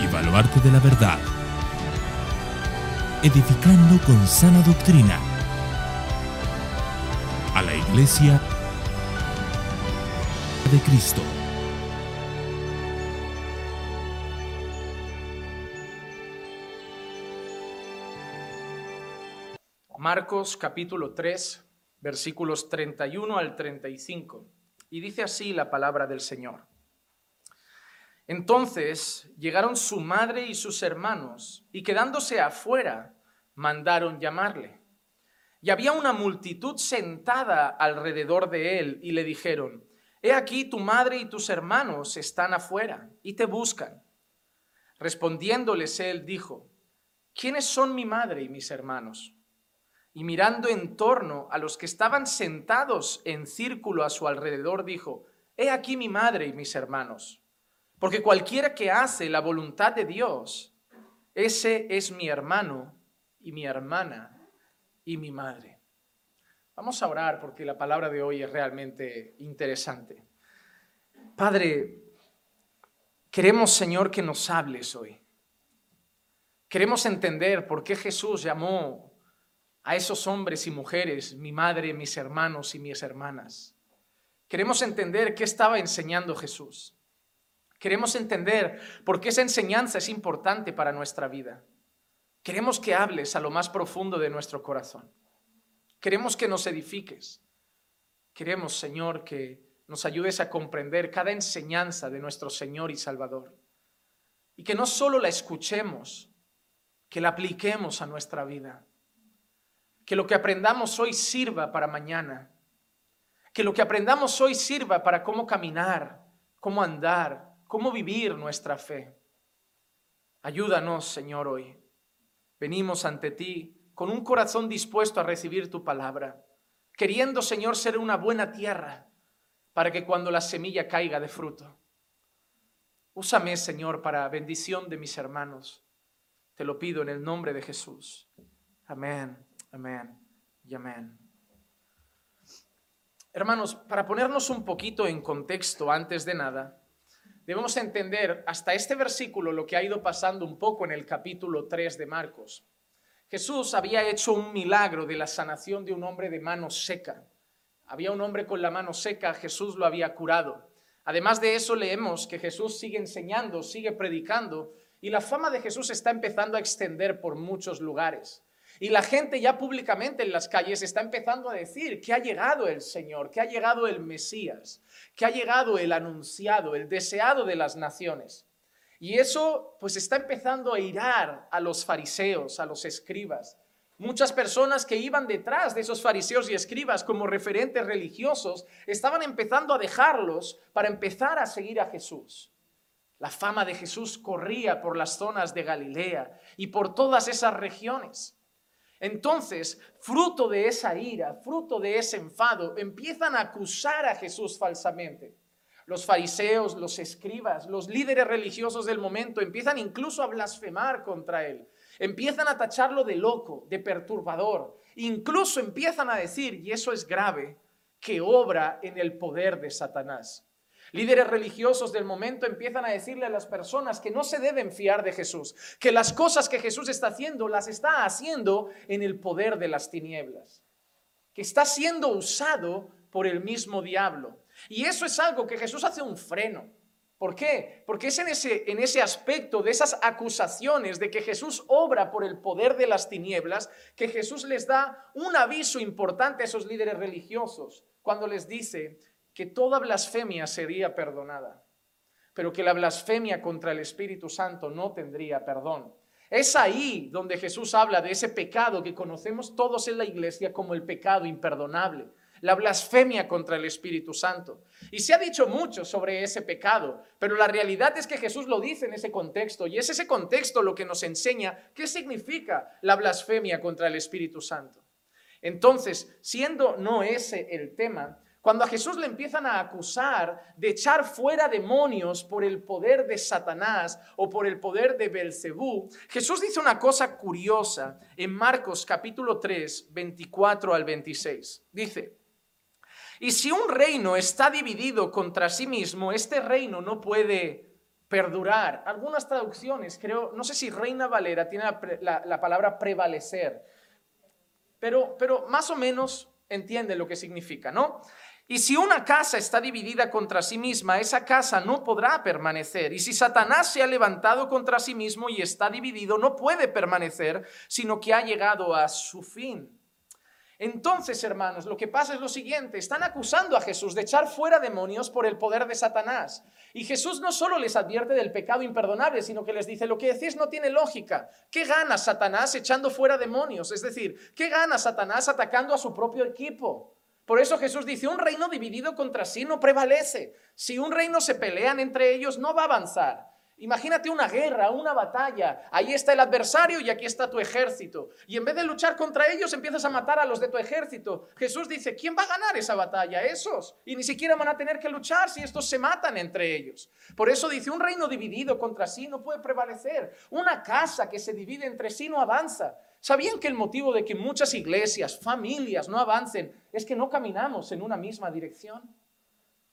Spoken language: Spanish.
y baluarte de la verdad, edificando con sana doctrina a la iglesia de Cristo. Marcos capítulo 3, versículos 31 al 35. Y dice así la palabra del Señor. Entonces llegaron su madre y sus hermanos, y quedándose afuera, mandaron llamarle. Y había una multitud sentada alrededor de él, y le dijeron, He aquí tu madre y tus hermanos están afuera, y te buscan. Respondiéndoles él dijo, ¿quiénes son mi madre y mis hermanos? Y mirando en torno a los que estaban sentados en círculo a su alrededor, dijo, He aquí mi madre y mis hermanos. Porque cualquiera que hace la voluntad de Dios, ese es mi hermano y mi hermana y mi madre. Vamos a orar porque la palabra de hoy es realmente interesante. Padre, queremos Señor que nos hables hoy. Queremos entender por qué Jesús llamó a esos hombres y mujeres mi madre, mis hermanos y mis hermanas. Queremos entender qué estaba enseñando Jesús. Queremos entender por qué esa enseñanza es importante para nuestra vida. Queremos que hables a lo más profundo de nuestro corazón. Queremos que nos edifiques. Queremos, Señor, que nos ayudes a comprender cada enseñanza de nuestro Señor y Salvador. Y que no solo la escuchemos, que la apliquemos a nuestra vida. Que lo que aprendamos hoy sirva para mañana. Que lo que aprendamos hoy sirva para cómo caminar, cómo andar, cómo vivir nuestra fe. Ayúdanos, Señor, hoy. Venimos ante ti con un corazón dispuesto a recibir tu palabra, queriendo, Señor, ser una buena tierra para que cuando la semilla caiga de fruto. Úsame, Señor, para bendición de mis hermanos. Te lo pido en el nombre de Jesús. Amén, amén y amén. Hermanos, para ponernos un poquito en contexto antes de nada, debemos entender hasta este versículo lo que ha ido pasando un poco en el capítulo 3 de Marcos. Jesús había hecho un milagro de la sanación de un hombre de mano seca. Había un hombre con la mano seca, Jesús lo había curado. Además de eso, leemos que Jesús sigue enseñando, sigue predicando, y la fama de Jesús está empezando a extender por muchos lugares. Y la gente ya públicamente en las calles está empezando a decir que ha llegado el Señor, que ha llegado el Mesías, que ha llegado el anunciado, el deseado de las naciones. Y eso pues está empezando a irar a los fariseos, a los escribas. Muchas personas que iban detrás de esos fariseos y escribas como referentes religiosos estaban empezando a dejarlos para empezar a seguir a Jesús. La fama de Jesús corría por las zonas de Galilea y por todas esas regiones. Entonces, fruto de esa ira, fruto de ese enfado, empiezan a acusar a Jesús falsamente. Los fariseos, los escribas, los líderes religiosos del momento empiezan incluso a blasfemar contra él. Empiezan a tacharlo de loco, de perturbador. Incluso empiezan a decir, y eso es grave, que obra en el poder de Satanás. Líderes religiosos del momento empiezan a decirle a las personas que no se deben fiar de Jesús, que las cosas que Jesús está haciendo las está haciendo en el poder de las tinieblas, que está siendo usado por el mismo diablo. Y eso es algo que Jesús hace un freno. ¿Por qué? Porque es en ese, en ese aspecto de esas acusaciones de que Jesús obra por el poder de las tinieblas, que Jesús les da un aviso importante a esos líderes religiosos cuando les dice, que toda blasfemia sería perdonada, pero que la blasfemia contra el Espíritu Santo no tendría perdón. Es ahí donde Jesús habla de ese pecado que conocemos todos en la iglesia como el pecado imperdonable, la blasfemia contra el Espíritu Santo. Y se ha dicho mucho sobre ese pecado, pero la realidad es que Jesús lo dice en ese contexto y es ese contexto lo que nos enseña qué significa la blasfemia contra el Espíritu Santo. Entonces, siendo no ese el tema, cuando a Jesús le empiezan a acusar de echar fuera demonios por el poder de Satanás o por el poder de Belcebú, Jesús dice una cosa curiosa en Marcos capítulo 3, 24 al 26. Dice, y si un reino está dividido contra sí mismo, este reino no puede perdurar. Algunas traducciones, creo, no sé si Reina Valera tiene la, palabra prevalecer, pero, pero más o menos entiende lo que significa, ¿no? Y si una casa está dividida contra sí misma, esa casa no podrá permanecer. Y si Satanás se ha levantado contra sí mismo y está dividido, no puede permanecer, sino que ha llegado a su fin. Entonces, hermanos, lo que pasa es lo siguiente, están acusando a Jesús de echar fuera demonios por el poder de Satanás. Y Jesús no solo les advierte del pecado imperdonable, sino que les dice, lo que decís no tiene lógica. ¿Qué gana Satanás echando fuera demonios? Es decir, ¿qué gana Satanás atacando a su propio equipo? Por eso Jesús dice, un reino dividido contra sí no prevalece. Si un reino se pelean entre ellos, no va a avanzar. Imagínate una guerra, una batalla. Ahí está el adversario y aquí está tu ejército. Y en vez de luchar contra ellos, empiezas a matar a los de tu ejército. Jesús dice, ¿quién va a ganar esa batalla? Esos. Y ni siquiera van a tener que luchar si estos se matan entre ellos. Por eso dice, un reino dividido contra sí no puede prevalecer. Una casa que se divide entre sí no avanza. ¿Sabían que el motivo de que muchas iglesias, familias no avancen es que no caminamos en una misma dirección?